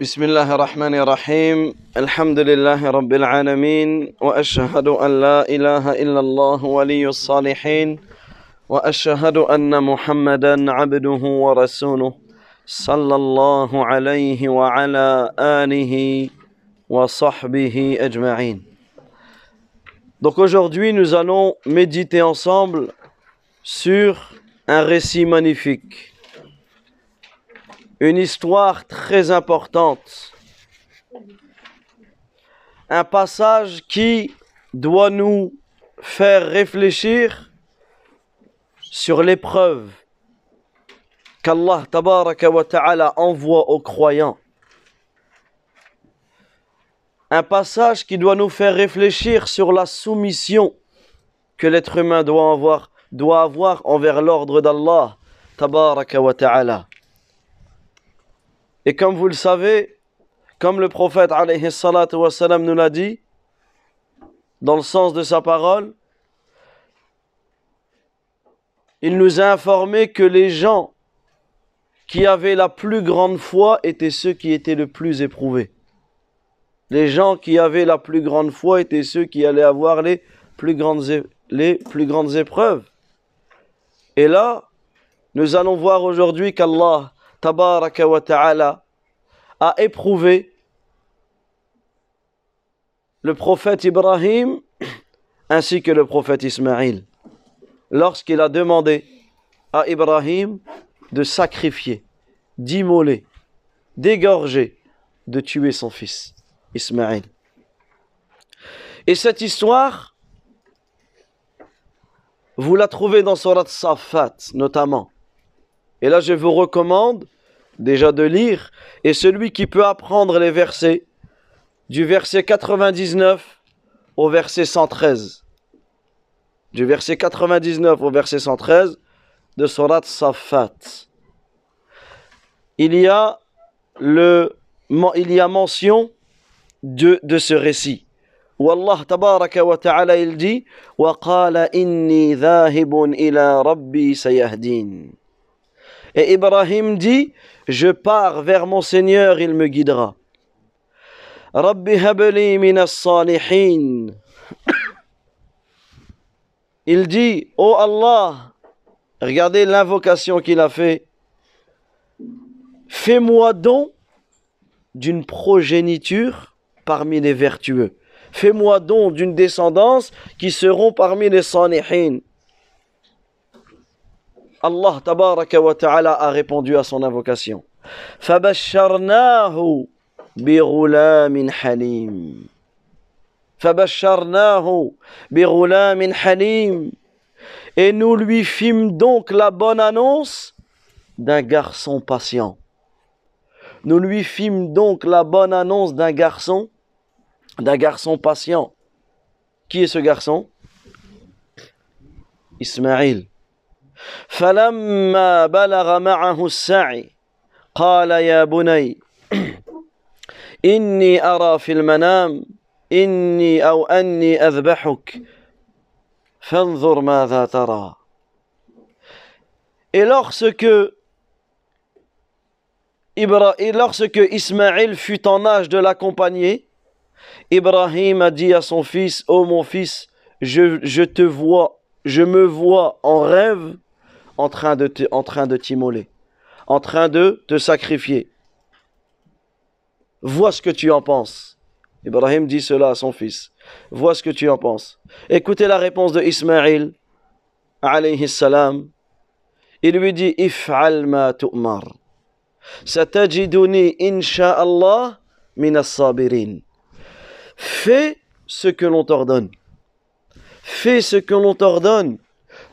بسم الله الرحمن الرحيم. الحمد لله رب العالمين وأشهد أن لا إله إلا الله ولي الصالحين وأشهد أن محمدا عبده ورسوله صلى الله عليه وعلى آله وصحبه أجمعين. Donc aujourd'hui, nous allons méditer ensemble sur un récit magnifique, une histoire très importante, un passage qui doit nous faire réfléchir sur l'épreuve qu'Allah tabaraka ta'ala envoie aux croyants. Un passage qui doit nous faire réfléchir sur la soumission que l'être humain doit avoir, envers l'ordre d'Allah ta'ala. Et comme vous le savez, comme le prophète nous l'a dit, dans le sens de sa parole, il nous a informé que les gens qui avaient la plus grande foi étaient ceux qui étaient le plus éprouvés. Les gens qui avaient la plus grande foi étaient ceux qui allaient avoir les plus grandes épreuves. Et là, nous allons voir aujourd'hui qu'Allah, tabaraka wa ta'ala, a éprouvé le prophète Ibrahim ainsi que le prophète Ismaïl lorsqu'il a demandé à Ibrahim de sacrifier, d'immoler, d'égorger, de tuer son fils, Ismaïl. Et cette histoire, vous la trouvez dans Surat Safat notamment. Et là, je vous recommande déjà de lire, et celui qui peut apprendre les versets, du verset 99 au verset 113. Du verset 99 au verset 113 de Surat Safat. Il y a, le, men- il y a mention de, de ce récit. Où Allah tabaraka wa ta'ala il dit وَقَالَ إِنِّي ذَاهِبٌ إِلَى رَبِّي سَيَهْدِينَ et Ibrahim dit Je pars vers mon Seigneur, il me guidera. Rabbi habli salihin. Il dit Oh Allah, regardez l'invocation qu'il a fait. Fais-moi don d'une progéniture parmi les vertueux. Fais-moi don d'une descendance qui seront parmi les salihin. Allah tabaraka wa ta'ala a répondu à son invocation. فبشرناه بغلام حليم فبشرناه بغلام حليم Et nous lui fîmes donc la bonne annonce d'un garçon patient. Nous lui fîmes donc la bonne annonce d'un garçon, d'un garçon patient. Qui est ce garçon Ismaïl. فلما بلغ معه السعي قال يا بني إني أرى في المنام إني أو أني أذبحك فانظر ماذا ترى Et lorsque Ibra- et lorsque Ismaël fut en âge de l'accompagner, Ibrahim a dit à son fils, Ô mon fils, je, je te vois, je me vois en rêve en train de te- en t'immoler, en train de te sacrifier. Vois ce que tu en penses. Ibrahim dit cela à son fils. Vois ce que tu en penses. Écoutez la réponse de Ismaïl, alayhi salam. Il lui dit If'al ma tu'mar. Satajiduni insha'Allah min as-sabirin. Fais ce que l'on t'ordonne. Fais ce que l'on t'ordonne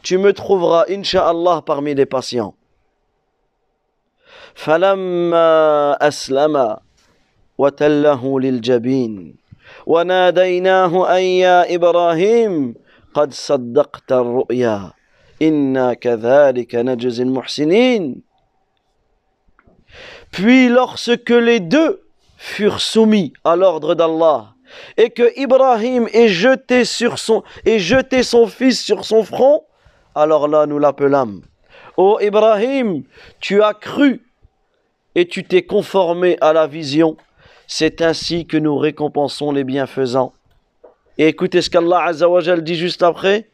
Tu me trouveras, insha'Allah, parmi les patients. فلما أسلم وتله للجبين وناديناه أن يا إبراهيم قد صدقت الرؤيا إنا كذلك نجزي المحسنين Puis lorsque les deux furent soumis à l'ordre d'Allah et que Ibrahim ait jeté, sur son, ait jeté son fils sur son front, alors là nous l'appelâmes. Ô Ibrahim, tu as cru et tu t'es conformé à la vision, c'est ainsi que nous récompensons les bienfaisants. Et écoutez ce qu'Allah Azzawajal dit juste après.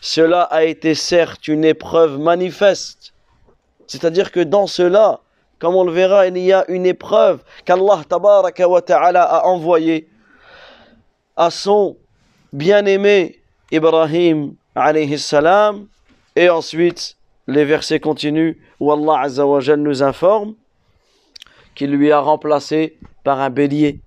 Cela a été certes une épreuve manifeste. C'est-à-dire que dans cela, comme on le verra, il y a une épreuve qu'Allah a envoyée à son bien-aimé Ibrahim alayhi salam. Et ensuite, les versets continuent où Allah Azzawajal nous informe qu'il lui a remplacé par un bélier.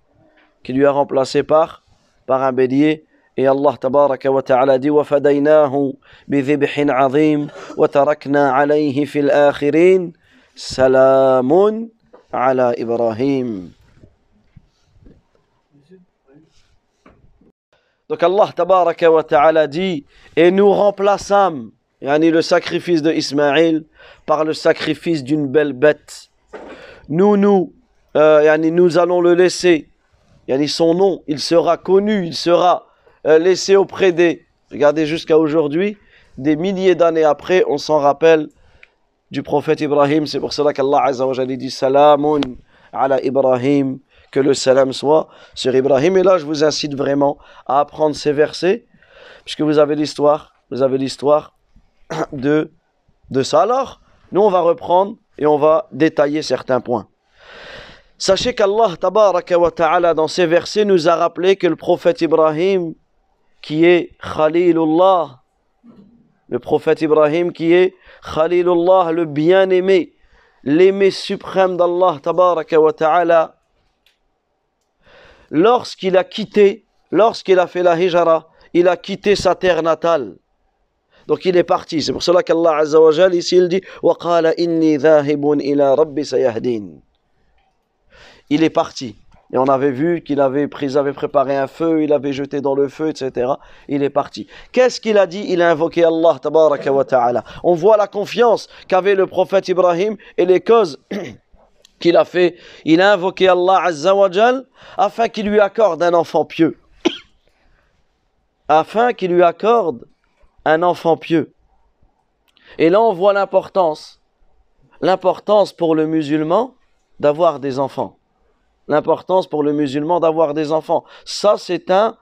Qu'il lui a remplacé par, par un bélier. Et Allah tabaraka wa ta'ala dit وَفَدَيْنَاهُ بِذِبْحٍ عَظِيمٍ وَتَرَكْنَا عَلَيْهِ فِي الْآخِرِينَ سَلَامٌ على إبراهيم Donc Allah tabaraka ta'ala dit et nous remplaçâmes yani le sacrifice de Ismaël par le sacrifice d'une belle bête. Nous nous euh, yani nous allons le laisser yani son nom, il sera connu, il sera euh, laissé auprès des regardez jusqu'à aujourd'hui, des milliers d'années après, on s'en rappelle du prophète Ibrahim, c'est pour cela qu'Allah Azza dit salamun ala Ibrahim que le salam soit sur Ibrahim. Et là, je vous incite vraiment à apprendre ces versets, puisque vous avez l'histoire, vous avez l'histoire de, de ça. Alors, nous, on va reprendre et on va détailler certains points. Sachez qu'Allah, ta'ala, dans ces versets, nous a rappelé que le prophète Ibrahim, qui est Khalilullah, le prophète Ibrahim qui est Khalilullah, le bien-aimé, l'aimé suprême d'Allah, ta'ala, lorsqu'il a quitté, lorsqu'il a fait la hijra, il a quitté sa terre natale. Donc il est parti. C'est pour cela qu'Allah Azza wa Jal, ici il dit وَقَالَ إِنِّي ذَاهِبٌ إِلَى رَبِّ سَيَهْدِينَ Il est parti. Et on avait vu qu'il avait, pris, avait préparé un feu, il avait jeté dans le feu, etc. Il est parti. Qu'est-ce qu'il a dit Il a invoqué Allah, tabaraka wa ta'ala. On voit la confiance qu'avait le prophète Ibrahim et les causes qu'il a fait, il a invoqué Allah Azzawajal afin qu'il lui accorde un enfant pieux. afin qu'il lui accorde un enfant pieux. Et là, on voit l'importance, l'importance pour le musulman d'avoir des enfants. L'importance pour le musulman d'avoir des enfants. Ça, c'est un,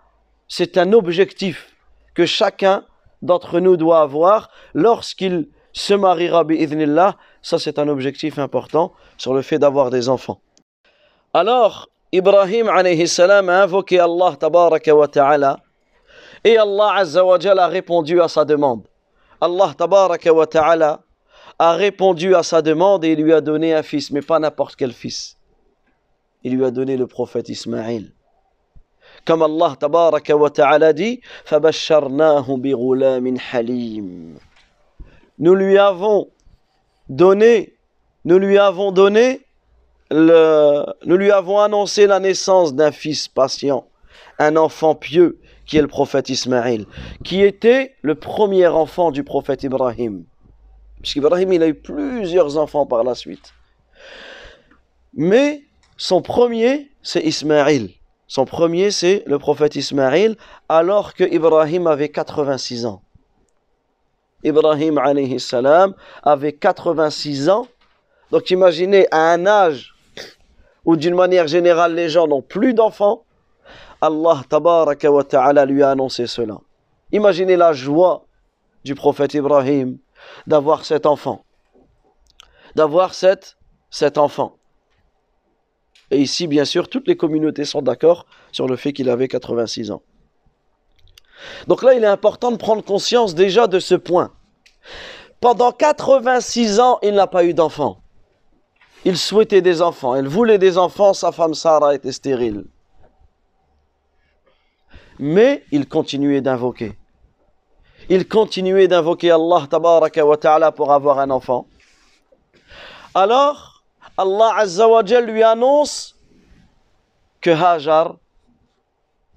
c'est un objectif que chacun d'entre nous doit avoir lorsqu'il se mariera, bi'idhnillah, ça c'est un objectif important sur le fait d'avoir des enfants. Alors, Ibrahim alayhi salam a invoqué Allah tabaraka wa ta'ala et Allah azza wa a répondu à sa demande. Allah tabaraka wa ta'ala a répondu à sa demande et il lui a donné un fils, mais pas n'importe quel fils. Il lui a donné le prophète Ismaïl. Comme Allah tabaraka wa ta'ala dit, فَبَشَّرْنَاهُ بِغُلَامٍ حَلِيمٍ nous lui avons donné, nous lui avons donné, le, nous lui avons annoncé la naissance d'un fils patient, un enfant pieux, qui est le prophète Ismaël, qui était le premier enfant du prophète Ibrahim. Puisqu'Ibrahim, il a eu plusieurs enfants par la suite. Mais son premier, c'est Ismaël. Son premier, c'est le prophète Ismaël, alors que Ibrahim avait 86 ans. Ibrahim alayhi salam avait 86 ans. Donc imaginez à un âge où d'une manière générale les gens n'ont plus d'enfants, Allah tabaraka wa ta'ala lui a annoncé cela. Imaginez la joie du prophète Ibrahim d'avoir cet enfant. D'avoir cet, cet enfant. Et ici, bien sûr, toutes les communautés sont d'accord sur le fait qu'il avait 86 ans. Donc là, il est important de prendre conscience déjà de ce point. Pendant 86 ans, il n'a pas eu d'enfant. Il souhaitait des enfants, il voulait des enfants, sa femme Sarah était stérile. Mais il continuait d'invoquer. Il continuait d'invoquer Allah pour avoir un enfant. Alors, Allah azza lui annonce que Hajar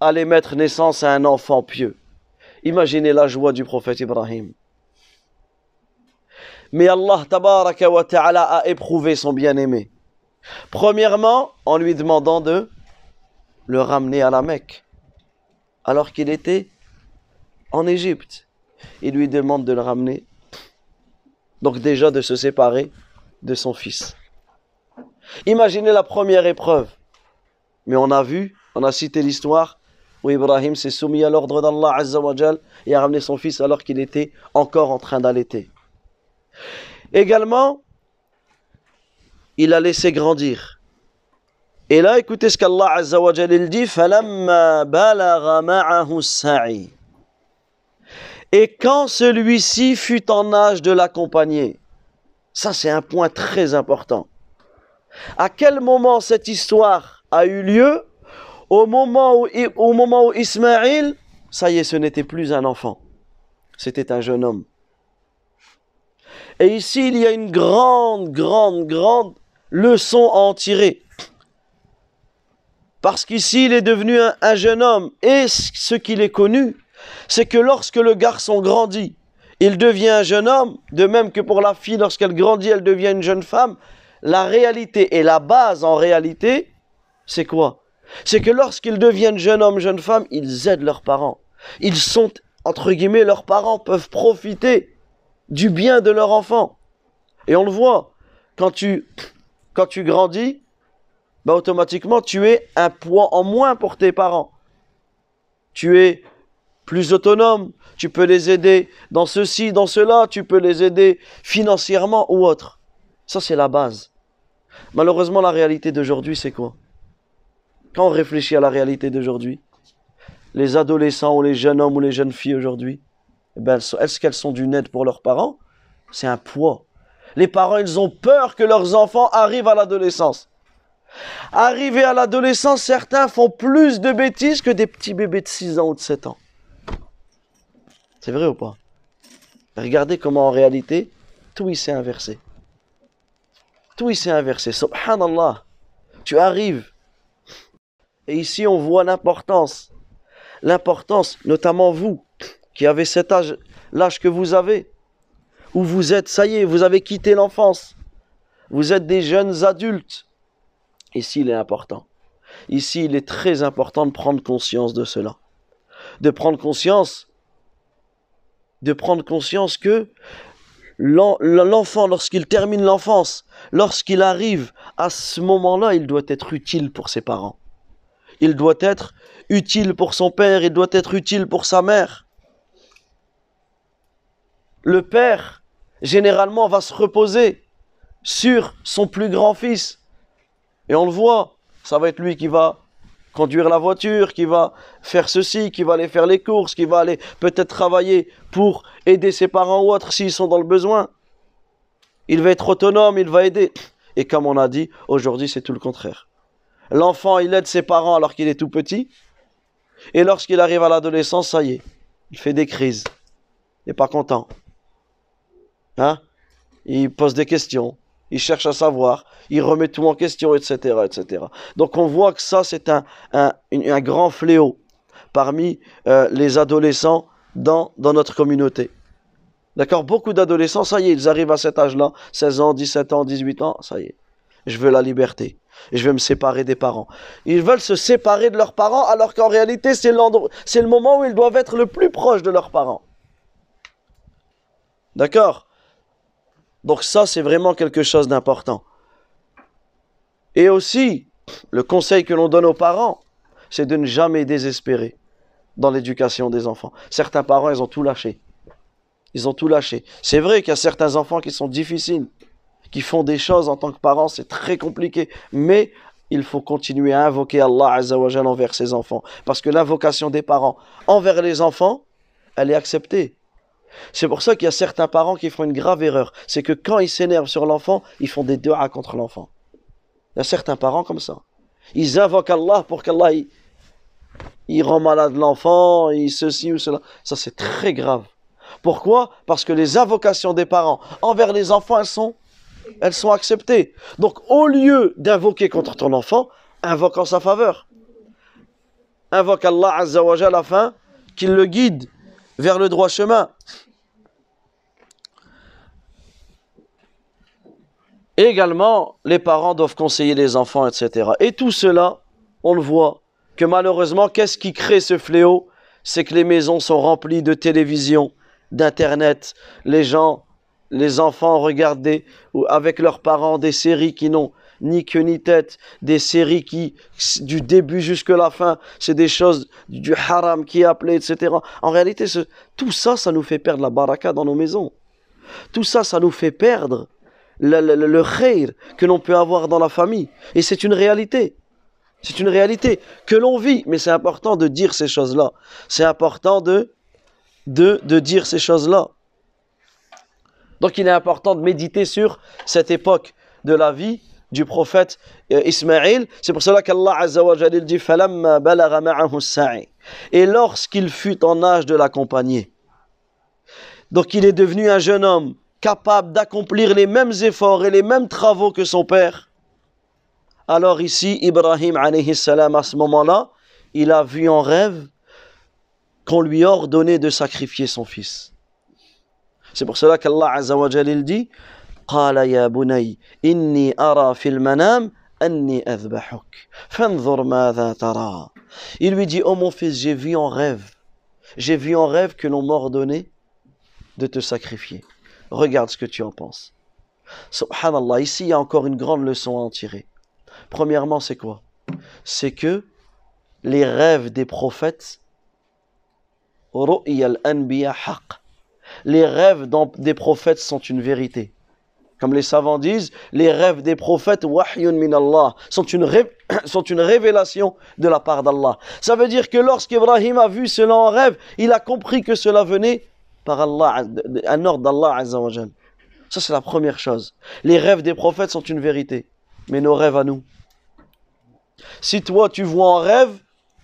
allait mettre naissance à un enfant pieux. Imaginez la joie du prophète Ibrahim. Mais Allah a éprouvé son bien-aimé. Premièrement, en lui demandant de le ramener à la Mecque, alors qu'il était en Égypte. Il lui demande de le ramener Donc déjà de se séparer de son fils. Imaginez la première épreuve. Mais on a vu, on a cité l'histoire où Ibrahim s'est soumis à l'ordre d'Allah et a ramené son fils alors qu'il était encore en train d'allaiter. Également, il a laissé grandir. Et là, écoutez ce qu'Allah il dit Et quand celui-ci fut en âge de l'accompagner, ça c'est un point très important. À quel moment cette histoire a eu lieu? Au moment où, au moment où Ismaïl, ça y est, ce n'était plus un enfant, c'était un jeune homme. Et ici, il y a une grande, grande, grande leçon à en tirer. Parce qu'ici, il est devenu un, un jeune homme. Et ce qu'il est connu, c'est que lorsque le garçon grandit, il devient un jeune homme, de même que pour la fille, lorsqu'elle grandit, elle devient une jeune femme. La réalité et la base en réalité, c'est quoi? C'est que lorsqu'ils deviennent jeunes hommes, jeunes femmes, ils aident leurs parents. Ils sont, entre guillemets, leurs parents peuvent profiter du bien de leur enfant. Et on le voit, quand tu, quand tu grandis, bah automatiquement, tu es un poids en moins pour tes parents. Tu es plus autonome, tu peux les aider dans ceci, dans cela, tu peux les aider financièrement ou autre. Ça, c'est la base. Malheureusement, la réalité d'aujourd'hui, c'est quoi? Quand on réfléchit à la réalité d'aujourd'hui, les adolescents ou les jeunes hommes ou les jeunes filles aujourd'hui, ben, est-ce qu'elles sont d'une aide pour leurs parents? C'est un poids. Les parents, ils ont peur que leurs enfants arrivent à l'adolescence. Arrivés à l'adolescence, certains font plus de bêtises que des petits bébés de 6 ans ou de 7 ans. C'est vrai ou pas? Regardez comment en réalité, tout s'est inversé. Tout s'est inversé. Subhanallah. Tu arrives et ici, on voit l'importance. L'importance, notamment vous, qui avez cet âge, l'âge que vous avez, où vous êtes, ça y est, vous avez quitté l'enfance. Vous êtes des jeunes adultes. Ici, il est important. Ici, il est très important de prendre conscience de cela. De prendre conscience, de prendre conscience que l'enfant, lorsqu'il termine l'enfance, lorsqu'il arrive à ce moment-là, il doit être utile pour ses parents il doit être utile pour son père, il doit être utile pour sa mère. Le père, généralement, va se reposer sur son plus grand fils. Et on le voit, ça va être lui qui va conduire la voiture, qui va faire ceci, qui va aller faire les courses, qui va aller peut-être travailler pour aider ses parents ou autres s'ils sont dans le besoin. Il va être autonome, il va aider. Et comme on a dit, aujourd'hui c'est tout le contraire. L'enfant, il aide ses parents alors qu'il est tout petit. Et lorsqu'il arrive à l'adolescence, ça y est, il fait des crises. Il n'est pas content. Hein? Il pose des questions. Il cherche à savoir. Il remet tout en question, etc. etc. Donc on voit que ça, c'est un, un, un, grand fléau parmi euh, les adolescents dans, dans notre communauté. D'accord? Beaucoup d'adolescents, ça y est, ils arrivent à cet âge-là, 16 ans, 17 ans, 18 ans, ça y est. Je veux la liberté je vais me séparer des parents. Ils veulent se séparer de leurs parents alors qu'en réalité c'est le moment où ils doivent être le plus proche de leurs parents. D'accord? Donc ça c'est vraiment quelque chose d'important. Et aussi, le conseil que l'on donne aux parents, c'est de ne jamais désespérer dans l'éducation des enfants. Certains parents, ils ont tout lâché. Ils ont tout lâché. C'est vrai qu'il y a certains enfants qui sont difficiles qui font des choses en tant que parents, c'est très compliqué. Mais il faut continuer à invoquer Allah Azzawajal envers ses enfants. Parce que l'invocation des parents envers les enfants, elle est acceptée. C'est pour ça qu'il y a certains parents qui font une grave erreur. C'est que quand ils s'énervent sur l'enfant, ils font des du'a contre l'enfant. Il y a certains parents comme ça. Ils invoquent Allah pour qu'Allah il, rend malade l'enfant, il ceci ou cela. Ça c'est très grave. Pourquoi? Parce que les invocations des parents envers les enfants, elles sont elles sont acceptées. Donc au lieu d'invoquer contre ton enfant, invoque en sa faveur. Invoque Allah Azzawajal afin qu'il le guide vers le droit chemin. également, les parents doivent conseiller les enfants, etc. Et tout cela, on le voit, que malheureusement, qu'est-ce qui crée ce fléau? C'est que les maisons sont remplies de télévision, d'internet. Les gens les enfants regardent avec leurs parents des séries qui n'ont ni queue ni tête, des séries qui, du début jusqu'à la fin, c'est des choses du haram qui est appelé, etc. En réalité, tout ça, ça nous fait perdre la baraka dans nos maisons. Tout ça, ça nous fait perdre le, le, que l'on peut avoir dans la famille. Et c'est une réalité. C'est une réalité que l'on vit, mais c'est important de dire ces choses-là. C'est important de, de, de dire ces choses-là. Donc il est important de méditer sur cette époque de la vie du prophète euh, Ismaïl. C'est pour cela qu'Allah Azza wa dit Et lorsqu'il fut en âge de l'accompagner. Donc il est devenu un jeune homme capable d'accomplir les mêmes efforts et les mêmes travaux que son père. Alors ici, Ibrahim alayhi salam, à ce moment-là, il a vu en rêve qu'on lui ordonnait de sacrifier son fils. C'est pour cela qu'Allah Azza wa il dit قال يا بني إني أرى في المنام أني أذبحك فانظر ماذا ترى Il lui dit, oh mon fils, j'ai vu en rêve, j'ai vu en rêve que l'on m'ordonnait de te sacrifier. Regarde ce que tu en penses. Subhanallah, ici il y a encore une grande leçon à en tirer. Premièrement, c'est quoi C'est que les rêves des prophètes, les rêves des prophètes sont une vérité. Comme les savants disent, les rêves des prophètes, wahyun min Allah, sont une, révélation de la part d'Allah. Ça veut dire que lorsqu'Ibrahim a vu cela en rêve, il a compris que cela venait par Allah, un ordre d'Allah Ça, c'est la première chose. Les rêves des prophètes sont une vérité. Mais nos rêves à nous. Si toi, tu vois en rêve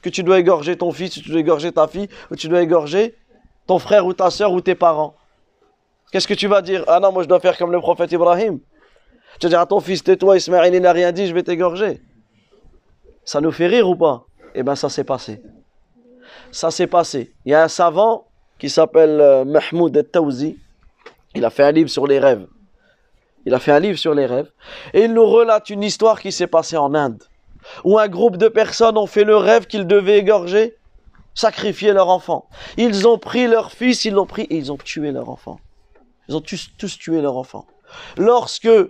que tu dois égorger ton fils, tu dois égorger ta fille, ou tu dois égorger ton frère ou ta soeur ou tes parents, Qu'est-ce que tu vas dire? Ah non, moi je dois faire comme le prophète Ibrahim. Tu vas dire à ton fils, tais-toi, Ismaël, il n'a rien dit, je vais t'égorger. Ça nous fait rire ou pas? Eh bien, ça s'est passé. Ça s'est passé. Il y a un savant qui s'appelle euh, Mahmoud El-Tawzi. Il a fait un livre sur les rêves. Il a fait un livre sur les rêves. Et il nous relate une histoire qui s'est passée en Inde. Où un groupe de personnes ont fait le rêve qu'ils devaient égorger, sacrifier leur enfant. Ils ont pris leur fils, ils l'ont pris et ils ont tué leur enfant. Ils ont tous, tué leur enfant. Lorsque euh,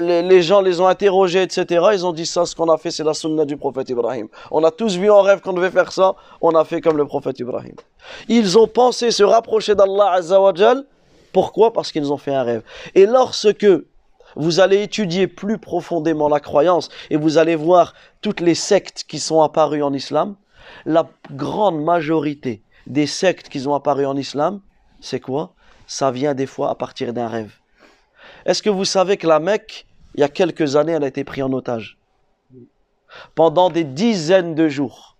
les, gens les ont interrogés, etc., ils ont dit ça, ce qu'on a fait, c'est la sunna du prophète Ibrahim. On a tous vu en rêve qu'on devait faire ça, on a fait comme le prophète Ibrahim. Ils ont pensé se rapprocher d'Allah Azzawajal. Pourquoi? Parce qu'ils ont fait un rêve. Et lorsque vous allez étudier plus profondément la croyance et vous allez voir toutes les sectes qui sont apparues en islam, la grande majorité des sectes qui sont apparues en islam, c'est quoi? Ça vient des fois à partir d'un rêve. Est-ce que vous savez que la Mecque, il y a quelques années, elle a été prise en otage? Pendant des dizaines de jours.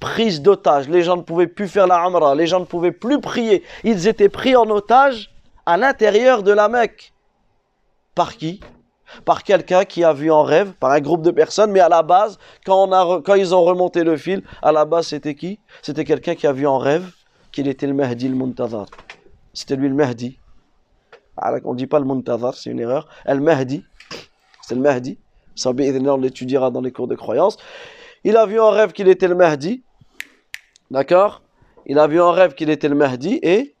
Prise d'otage. Les gens ne pouvaient plus faire la Amra, les gens ne pouvaient plus prier. Ils étaient pris en otage à l'intérieur de la Mecque. Par qui? Par quelqu'un qui a vu en rêve, par un groupe de personnes, mais à la base, quand, on a, quand ils ont remonté le fil, à la base c'était qui? C'était quelqu'un qui a vu en rêve qu'il était le Mahdi al-Muntazar c'était lui le Mahdi. On ne dit pas le Muntazar, c'est une erreur. El Mahdi, c'est le Mahdi. Ça, on l'étudiera dans les cours de croyance. Il a vu en rêve qu'il était le Mahdi. D'accord? Il a vu en rêve qu'il était le Mahdi et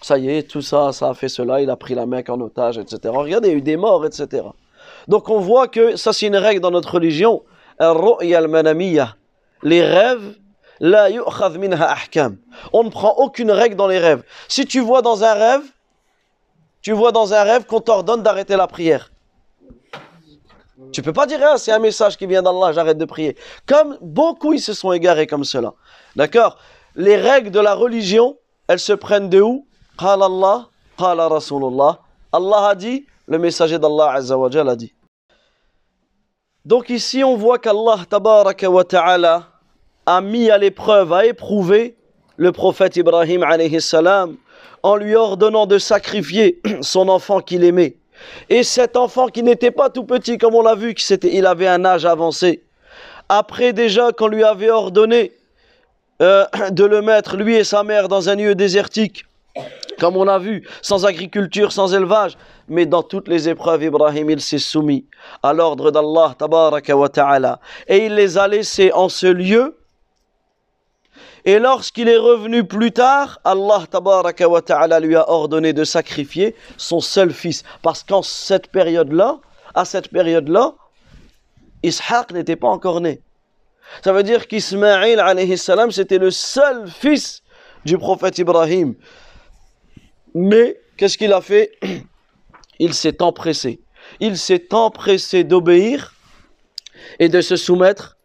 ça y est, tout ça, ça a fait cela. Il a pris la Mecque en otage, etc. Regardez, il y a eu des morts, etc. Donc on voit que ça, c'est une règle dans notre religion. Les rêves la minha ahkam. On ne prend aucune règle dans les rêves. Si tu vois dans un rêve, tu vois dans un rêve qu'on t'ordonne d'arrêter la prière. Tu peux pas dire, ah, c'est un message qui vient d'Allah, j'arrête de prier. Comme beaucoup, ils se sont égarés comme cela. D'accord? Les règles de la religion, elles se prennent de où? Qala Allah, qala Rasulullah. Allah a dit, le messager d'Allah a dit. Donc ici, on voit qu'Allah, tabaraka wa ta'ala, a mis à l'épreuve, a éprouvé le prophète Ibrahim en lui ordonnant de sacrifier son enfant qu'il aimait. Et cet enfant qui n'était pas tout petit, comme on l'a vu, il avait un âge avancé. Après déjà qu'on lui avait ordonné euh, de le mettre, lui et sa mère, dans un lieu désertique, comme on a vu, sans agriculture, sans élevage, mais dans toutes les épreuves, Ibrahim, il s'est soumis à l'ordre d'Allah, tabaraka wa ta'ala. Et il les a laissés en ce lieu Et lorsqu'il est revenu plus tard, Allah tabaraka wa ta'ala lui a ordonné de sacrifier son seul fils. Parce qu'en cette période-là, à cette période-là, Ishaq n'était pas encore né. Ça veut dire qu'Ismaïl alayhi salam, c'était le seul fils du prophète Ibrahim. Mais qu'est-ce qu'il a fait? Il s'est empressé. Il s'est empressé d'obéir et de se soumettre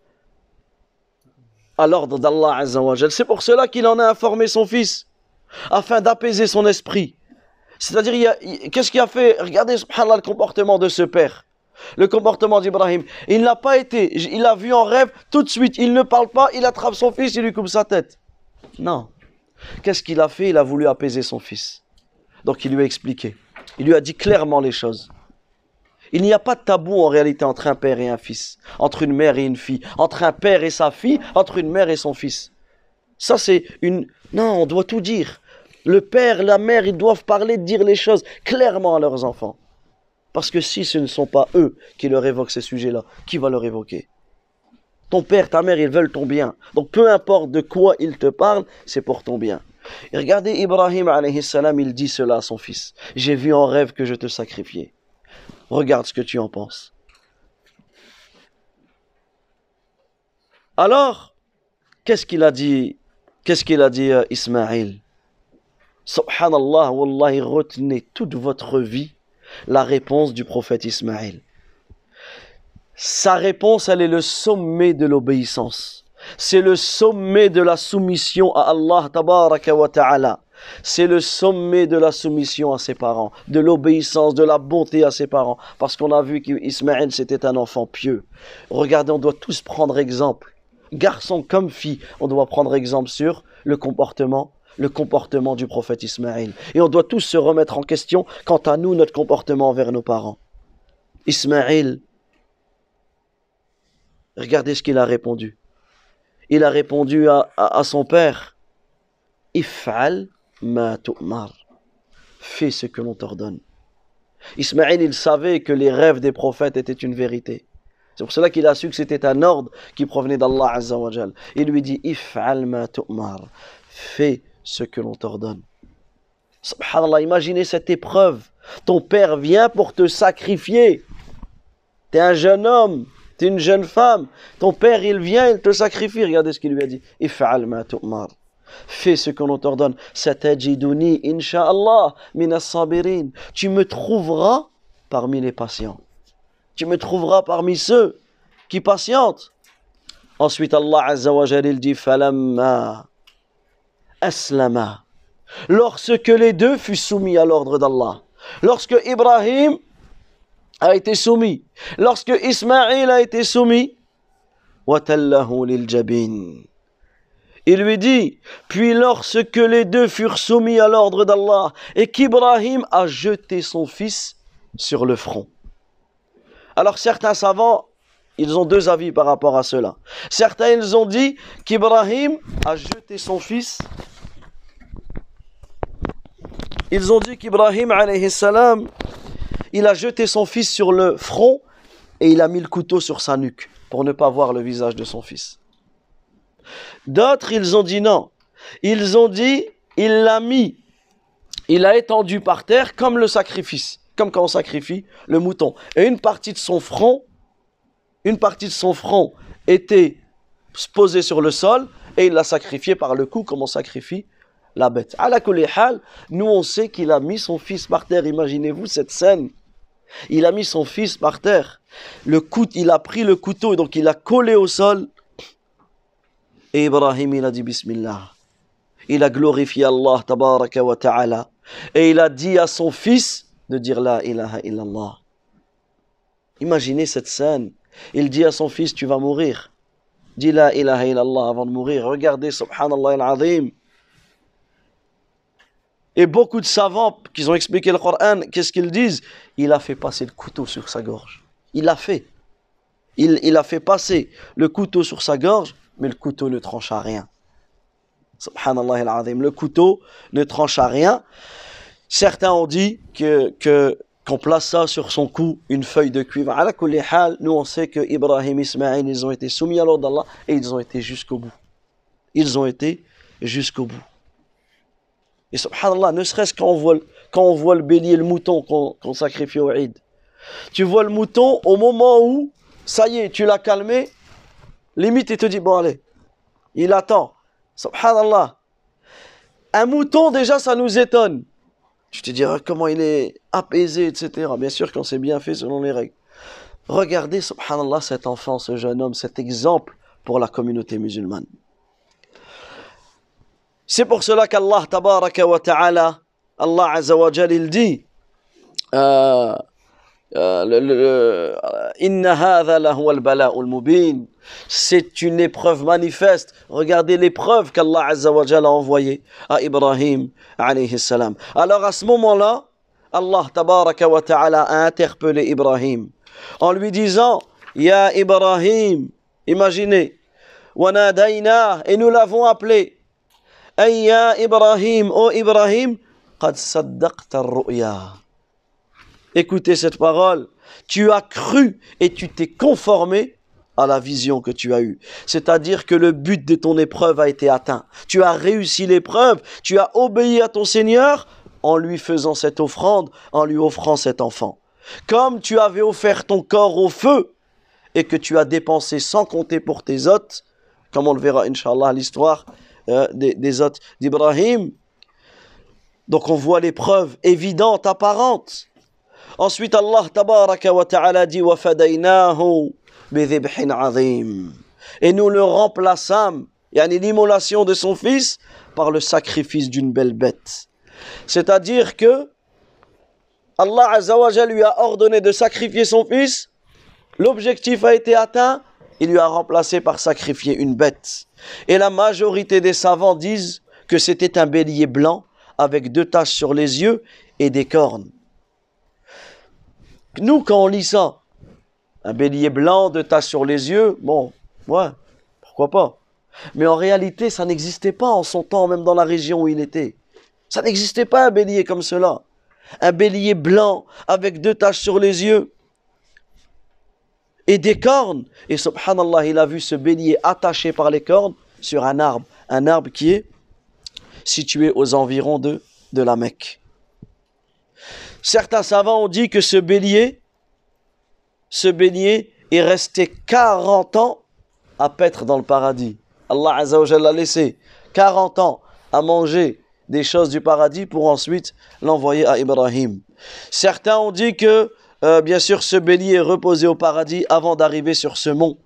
à l'ordre d'Allah Azzawajal. C'est pour cela qu'il en a informé son fils, afin d'apaiser son esprit. C'est-à-dire, qu'est-ce qu'il a fait? Regardez, le comportement de ce père. Le comportement d'Ibrahim. Il n'a pas été, il a vu en rêve, tout de suite, il ne parle pas, il attrape son fils, il lui coupe sa tête. Non. Qu'est-ce qu'il a fait? Il a voulu apaiser son fils. Donc il lui a expliqué. Il lui a dit clairement les choses. Il n'y a pas de tabou en réalité entre un père et un fils, entre une mère et une fille, entre un père et sa fille, entre une mère et son fils. Ça c'est une... Non, on doit tout dire. Le père, la mère, ils doivent parler, dire les choses clairement à leurs enfants. Parce que si ce ne sont pas eux qui leur évoquent ces sujets-là, qui va leur évoquer? Ton père, ta mère, ils veulent ton bien. Donc peu importe de quoi ils te parlent, c'est pour ton bien. Regardez, Ibrahim alayhi salam, il dit cela à son fils. J'ai vu en rêve que je te sacrifiais. Regarde ce que tu en penses. Alors, qu'est-ce qu'il a dit Qu'est-ce qu'il a dit euh, Ismaël Subhanallah, wallahi, retenez toute votre vie la réponse du prophète Ismaël. Sa réponse, elle est le sommet de l'obéissance. C'est le sommet de la soumission à Allah tabaraka wa ta'ala. C'est le sommet de la soumission à ses parents, de l'obéissance, de la bonté à ses parents. Parce qu'on a vu qu'Ismaël, c'était un enfant pieux. Regardez, on doit tous prendre exemple. Garçon comme fille, on doit prendre exemple sur le comportement le comportement du prophète Ismaël. Et on doit tous se remettre en question quant à nous, notre comportement envers nos parents. Ismaël, regardez ce qu'il a répondu. Il a répondu à, à son père, If'al Fais ce que l'on t'ordonne. Ismaël, il savait que les rêves des prophètes étaient une vérité. C'est pour cela qu'il a su que c'était un ordre qui provenait d'Allah Il lui dit If'al. Fais ce que l'on t'ordonne. Subhanallah, imaginez cette épreuve. Ton père vient pour te sacrifier. Tu es un jeune homme, tu es une jeune femme. Ton père, il vient, il te sacrifie. Regardez ce qu'il lui a dit. If'al ma tu'mar Fais ce que t'ordonne. Sabirin. Tu me trouveras parmi les patients. Tu me trouveras parmi ceux qui patientent. Ensuite, Allah Azza wa Jalil dit Falamma aslama. Lorsque les deux furent soumis à l'ordre d'Allah, lorsque Ibrahim a été soumis, lorsque Ismaïl a été soumis, il lui dit, puis lorsque les deux furent soumis à l'ordre d'Allah et qu'Ibrahim a jeté son fils sur le front. Alors certains savants, ils ont deux avis par rapport à cela. Certains, ils ont dit qu'Ibrahim a jeté son fils. Ils ont dit qu'Ibrahim, il a jeté son fils sur le front et il a mis le couteau sur sa nuque pour ne pas voir le visage de son fils. D'autres, ils ont dit non. Ils ont dit, il l'a mis, il l'a étendu par terre comme le sacrifice, comme quand on sacrifie le mouton. Et une partie de son front, une partie de son front était posée sur le sol et il l'a sacrifié par le cou comme on sacrifie la bête. À la nous on sait qu'il a mis son fils par terre. Imaginez-vous cette scène. Il a mis son fils par terre. Le il a pris le couteau et donc il a collé au sol et Ibrahim, il a dit Bismillah. Il a glorifié Allah, tabaraka wa ta'ala. Et il a dit à son fils de dire La ilaha illallah. Imaginez cette scène. Il dit à son fils, tu vas mourir. Dis La ilaha illallah avant de mourir. Regardez, subhanallah al-azim. Et beaucoup de savants qui ont expliqué le Coran, qu'est-ce qu'ils disent? Il a fait passer le couteau sur sa gorge. Il l'a fait. Il, il a fait passer le couteau sur sa gorge mais le couteau ne tranche à rien. Subhanallah al-azim. Le couteau ne tranche à rien. Certains ont dit que, qu'on plaça sur son cou une feuille de cuivre. À la nous on sait que Ibrahim Ismaël, ils ont été soumis à l'ordre d'Allah et ils ont été jusqu'au bout. ils ont été jusqu'au bout. Et subhanallah, ne serait-ce quand on voit, quand on voit le bélier, le mouton qu'on sacrifie au Eid. Tu vois le mouton au moment où, ça y est, tu l'as calmé, limite il te dit, bon allez, il attend. Subhanallah. Un mouton, déjà, ça nous étonne. Tu te diras comment il est apaisé, etc. Bien sûr, quand c'est bien fait selon les règles. Regardez, subhanallah, cet enfant, ce jeune homme, cet exemple pour la communauté musulmane. C'est pour cela qu'Allah, tabaraka wa ta'ala, Allah azza wa il dit, euh, c'est une épreuve manifeste. Regardez l'épreuve qu'Allah a envoyée à Ibrahim salam. Alors à ce moment-là, Allah tabaraka wa ta'ala a interpellé Ibrahim en lui disant Ya Ibrahim, imaginez, et nous l'avons appelé. Ya Ibrahim, oh Ibrahim, qad saddaqta ruya Écoutez cette parole. Tu as cru et tu t'es conformé à la vision que tu as eue. C'est-à-dire que le but de ton épreuve a été atteint. Tu as réussi l'épreuve, tu as obéi à ton Seigneur en lui faisant cette offrande, en lui offrant cet enfant. Comme tu avais offert ton corps au feu et que tu as dépensé sans compter pour tes hôtes, comme on le verra, inshallah, l'histoire euh, des hôtes d'Ibrahim. Donc on voit l'épreuve évidente, apparente. Ensuite, Allah tabaraka wa ta'ala dit Et nous le remplaçâmes, yani l'immolation de son fils, par le sacrifice d'une belle bête. C'est-à-dire que Allah Azzawajal lui a ordonné de sacrifier son fils, l'objectif a été atteint, il lui a remplacé par sacrifier une bête. Et la majorité des savants disent que c'était un bélier blanc avec deux taches sur les yeux et des cornes. Nous, quand on lit ça, un bélier blanc, de taches sur les yeux, bon, ouais, pourquoi pas. Mais en réalité, ça n'existait pas en son temps, même dans la région où il était. Ça n'existait pas un bélier comme cela. Un bélier blanc avec deux taches sur les yeux et des cornes. Et subhanallah, il a vu ce bélier attaché par les cornes sur un arbre. Un arbre qui est situé aux environs de, de la Mecque. Certains savants ont dit que ce bélier, est resté 40 ans à paître dans le paradis. Allah Azzawajal l'a laissé 40 ans à manger des choses du paradis pour ensuite l'envoyer à Ibrahim. Certains ont dit que, euh, bien sûr, ce bélier est reposé au paradis avant d'arriver sur ce mont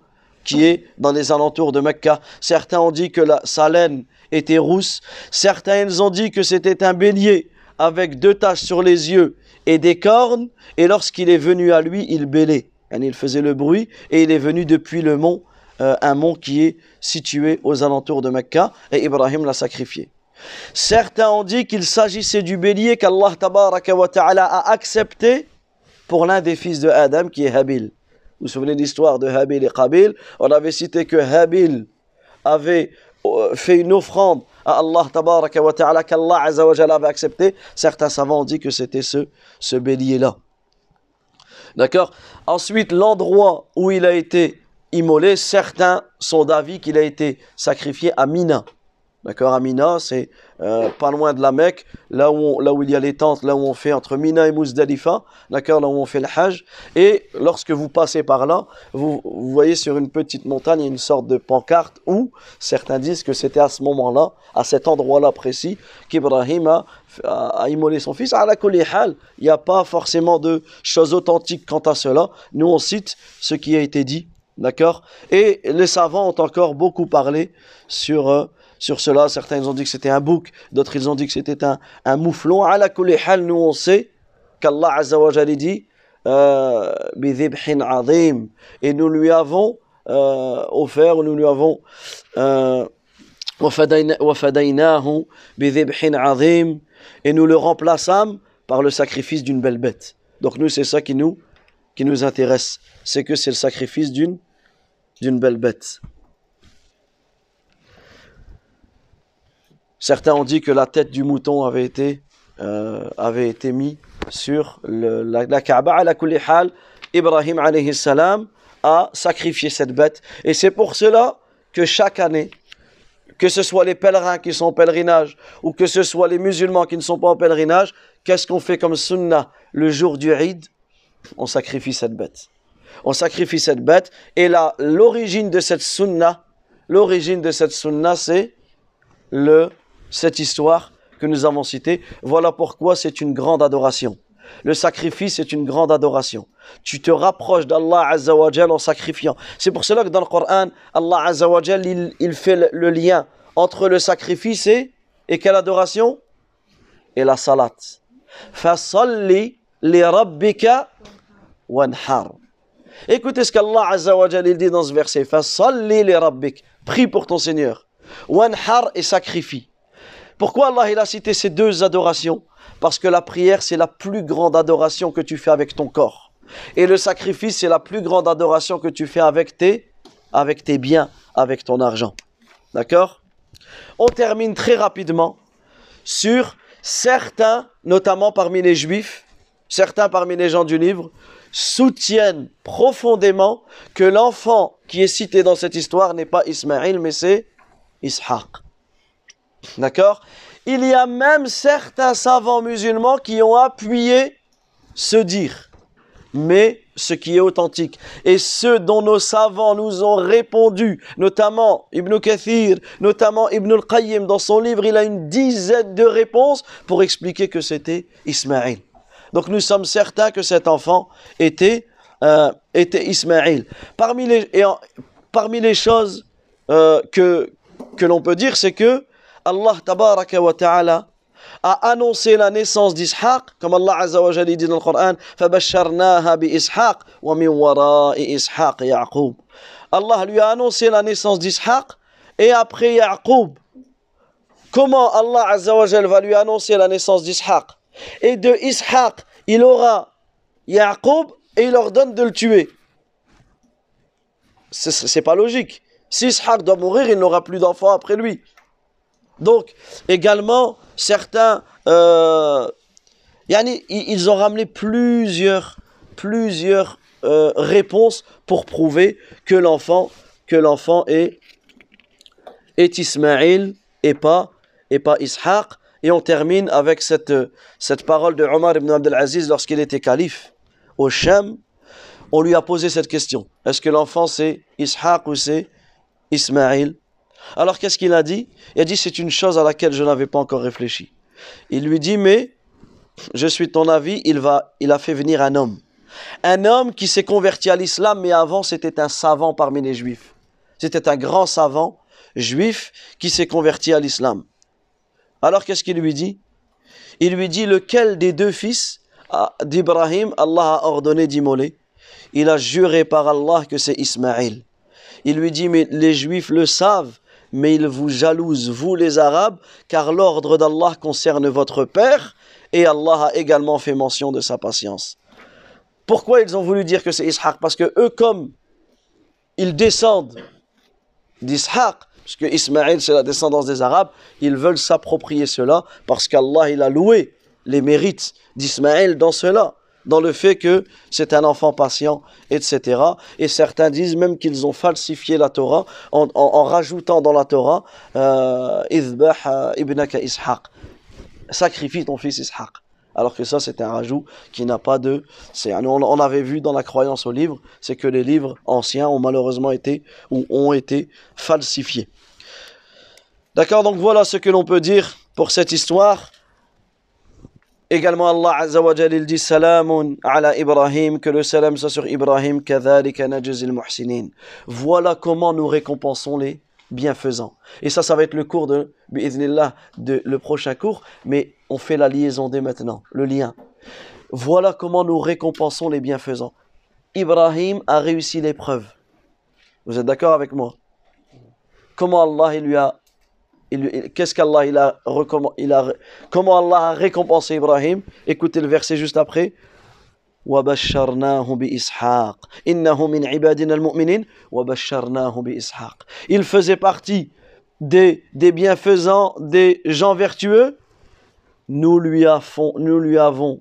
qui est dans les alentours de Mecca. Certains ont dit que sa laine était rousse. Certains ont dit que c'était un bélier avec deux taches sur les yeux et des cornes, et lorsqu'il est venu à lui, il bêlait. Il faisait le bruit, et il est venu depuis le mont, euh, un mont qui est situé aux alentours de Mecca, et Ibrahim l'a sacrifié. Certains ont dit qu'il s'agissait du bélier qu'Allah a accepté pour l'un des fils de Adam qui est Habil. Vous vous souvenez de l'histoire de Habil et Qabil? On avait cité que Habil avait euh, fait une offrande Allah tabaraka wa ta'ala qu'Allah avait accepté. Certains savants ont dit que c'était ce, ce bélier-là. D'accord? Ensuite, l'endroit où il a été immolé, certains sont d'avis qu'il a été sacrifié à Mina. D'accord Amina, c'est euh, pas loin de la Mecque, là où, là où il y a les tentes, là où on fait entre Mina et Muzdalifa, d'accord, là où on fait le Hajj. Et lorsque vous passez par là, vous, voyez sur une petite montagne une sorte de pancarte où certains disent que c'était à ce moment-là, à cet endroit-là précis, qu'Ibrahim a, a, immolé son fils. À la il n'y a pas forcément de choses authentiques quant à cela. Nous, on cite ce qui a été dit, d'accord Et les savants ont encore beaucoup parlé sur. Euh, sur cela. Certains ils ont dit que c'était un bouc, d'autres ils ont dit que c'était un, un mouflon. À la nous on sait qu'Allah Azza wa dit euh, et nous lui avons euh, offert, nous lui avons euh, et nous le remplaçâmes par le sacrifice d'une belle bête. Donc nous, c'est ça qui nous, qui nous intéresse, c'est que c'est le sacrifice d'une belle bête. Certains ont dit que la tête du mouton avait été, euh, avait été mis sur la, Kaaba. À la hal, Ibrahim alayhi salam a sacrifié cette bête. Et c'est pour cela que chaque année, que ce soit les pèlerins qui sont en pèlerinage ou que ce soit les musulmans qui ne sont pas en pèlerinage, qu'est-ce qu'on fait comme sunnah le jour du Eid? On sacrifie cette bête. On sacrifie cette bête et là, l'origine de cette sunnah, l'origine de cette sunnah, c'est le, cette histoire que nous avons citée. Voilà pourquoi c'est une grande adoration. Le sacrifice est une grande adoration. Tu te rapproches d'Allah Azzawajal en sacrifiant. C'est pour cela que dans le Coran, Allah Azzawajal, il, fait le, lien entre le sacrifice et, et quelle adoration? Et la salat. Fasalli li rabbika wanhar. Écoutez ce qu'Allah Azzawajal il dit dans ce verset. Fasalli li rabbik. Prie pour ton Seigneur. Wanhar et sacrifie. Pourquoi Allah il a cité ces deux adorations? Parce que la prière, c'est la plus grande adoration que tu fais avec ton corps. Et le sacrifice, c'est la plus grande adoration que tu fais avec tes, avec tes biens, avec ton argent. D'accord? On termine très rapidement sur certains, notamment parmi les juifs, certains parmi les gens du livre, soutiennent profondément que l'enfant qui est cité dans cette histoire n'est pas Ismaïl, mais c'est Ishaq. D'accord? Il y a même certains savants musulmans qui ont appuyé ce dire. Mais ce qui est authentique. Et ce dont nos savants nous ont répondu, notamment Ibn Kathir, notamment Ibn al-Qayyim, dans son livre, il a une dizaine de réponses pour expliquer que c'était Ismaïl. Donc nous sommes certains que cet enfant était, euh, était Ismaïl. Parmi les, parmi les choses euh, que, que l'on peut dire, c'est que Allah tabaraka wa ta'ala a annoncé la naissance d'Ishaq, comme Allah Azza wa Jalla dit dans le Coran, فَبَشَّرْنَاهَا بِإِسْحَاقٍ وَمِنْ وَرَاءِ إِسْحَاقِ يَعْقُوبَ Allah lui a annoncé la naissance d'Ishaq et après Yaqub. Comment Allah Azza wa Jalla va lui annoncer la naissance d'Ishaq Et de Ishaq, il aura Yaqub et il ordonne de le tuer. C'est pas logique. Si Ishaq doit mourir, il n'aura plus d'enfants après lui. Donc, également, certains, euh, ils ont ramené plusieurs, euh, réponses pour prouver que l'enfant, est, est Ismaïl et pas, et Ishaq. Et on termine avec cette, cette parole de Omar ibn Abdelaziz lorsqu'il était calife au Shem. On lui a posé cette question. Est-ce que l'enfant c'est Ishaq ou c'est Ismaïl? Alors qu'est-ce qu'il a dit? Il a dit c'est une chose à laquelle je n'avais pas encore réfléchi. Il lui dit mais je suis ton avis, il va il a fait venir un homme. Un homme qui s'est converti à l'islam mais avant c'était un savant parmi les juifs. C'était un grand savant juif qui s'est converti à l'islam. Alors qu'est-ce qu'il lui dit? Il lui dit lequel des deux fils d'Ibrahim Allah a ordonné d'immoler Il a juré par Allah que c'est Ismaël. Il lui dit mais les juifs le savent mais ils vous jalousent, vous les Arabes, car l'ordre d'Allah concerne votre père, et Allah a également fait mention de sa patience. Pourquoi ils ont voulu dire que c'est Ishaq? Parce que eux, comme ils descendent d'Ishaq, puisque Ismaël c'est la descendance des Arabes, ils veulent s'approprier cela, parce qu'Allah il a loué les mérites d'Ismaël dans cela dans le fait que c'est un enfant patient, etc. Et certains disent même qu'ils ont falsifié la Torah en, rajoutant dans la Torah euh, euh, ibnaka Ishaq. Sacrifie ton fils Ishaq. Alors que ça, c'est un rajout qui n'a pas de... On, on avait vu dans la croyance aux livres, c'est que les livres anciens ont malheureusement été ou ont été falsifiés. D'accord, donc voilà ce que l'on peut dire pour cette histoire. Également, Allah il dit Salamun ala Ibrahim, que le salam soit sur Ibrahim, kadhalika najzil muhsinin. Voilà comment nous récompensons les bienfaisants. Et ça, ça va être le cours de, de le prochain cours, mais on fait la liaison dès maintenant, le lien. Voilà comment nous récompensons les bienfaisants. Ibrahim a réussi l'épreuve. Vous êtes d'accord avec moi? Comment Allah il lui a qu'est-ce qu'Allah il a, comment Allah a récompensé Ibrahim? Écoutez le verset juste après. Il faisait partie des, des bienfaisants, des gens vertueux. Nous lui, avons, nous lui avons.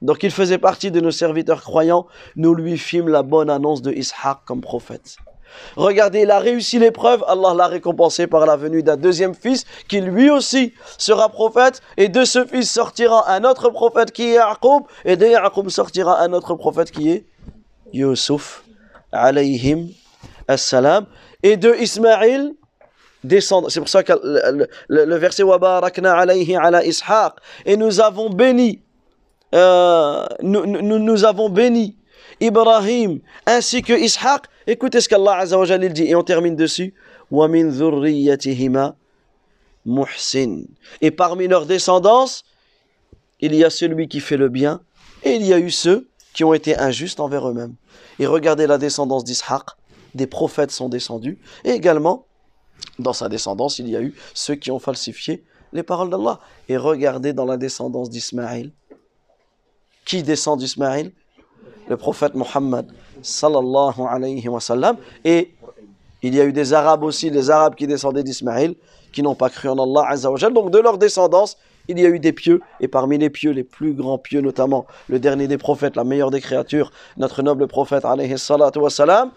Donc il faisait partie de nos serviteurs croyants. Nous lui fîmes la bonne annonce de Ishaq comme prophète. Regardez, il a réussi l'épreuve, Allah l'a récompensé par la venue d'un deuxième fils qui lui aussi sera prophète et de ce fils sortira un autre prophète qui est Yaqub et de Yaqub sortira un autre prophète qui est Yusuf alayhim assalam et de Ismaïl descendre. C'est pour ça que le, verset Wabarakna alayhi ala ishaq et nous avons béni euh, nous, nous avons béni Ibrahim ainsi que Ishaq. Écoutez ce qu'Allah Azza wa dit et on termine dessus. Et parmi leurs descendance, il y a celui qui fait le bien et il y a eu ceux qui ont été injustes envers eux-mêmes. Et regardez la descendance d'Ishaq, des prophètes sont descendus et également dans sa descendance, il y a eu ceux qui ont falsifié les paroles d'Allah. Et regardez dans la descendance d'Ismaël. Qui descend d'Ismaël Le prophète Mohammed sallallahu alayhi wa sallam. Et il y a eu des Arabes aussi, les Arabes qui descendaient d'Ismaël, qui n'ont pas cru en Allah azza wa Donc de leur descendance, il y a eu des pieux, et parmi les pieux, les plus grands pieux notamment, le dernier des prophètes, la meilleure des créatures, notre noble prophète alayhi salatu wa salam,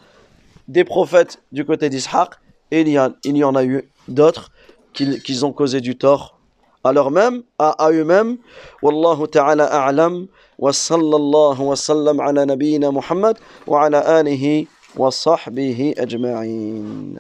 des prophètes du côté d'Ishaq, et il y, a, il y en a eu d'autres qui, qui ont causé du tort à leur-même, à, à eux-mêmes. Wallahu ta'ala a'lam. Wa sallallahu wa sallam ala nabiyyina Muhammad wa ala alihi wa sahbihi ajma'in.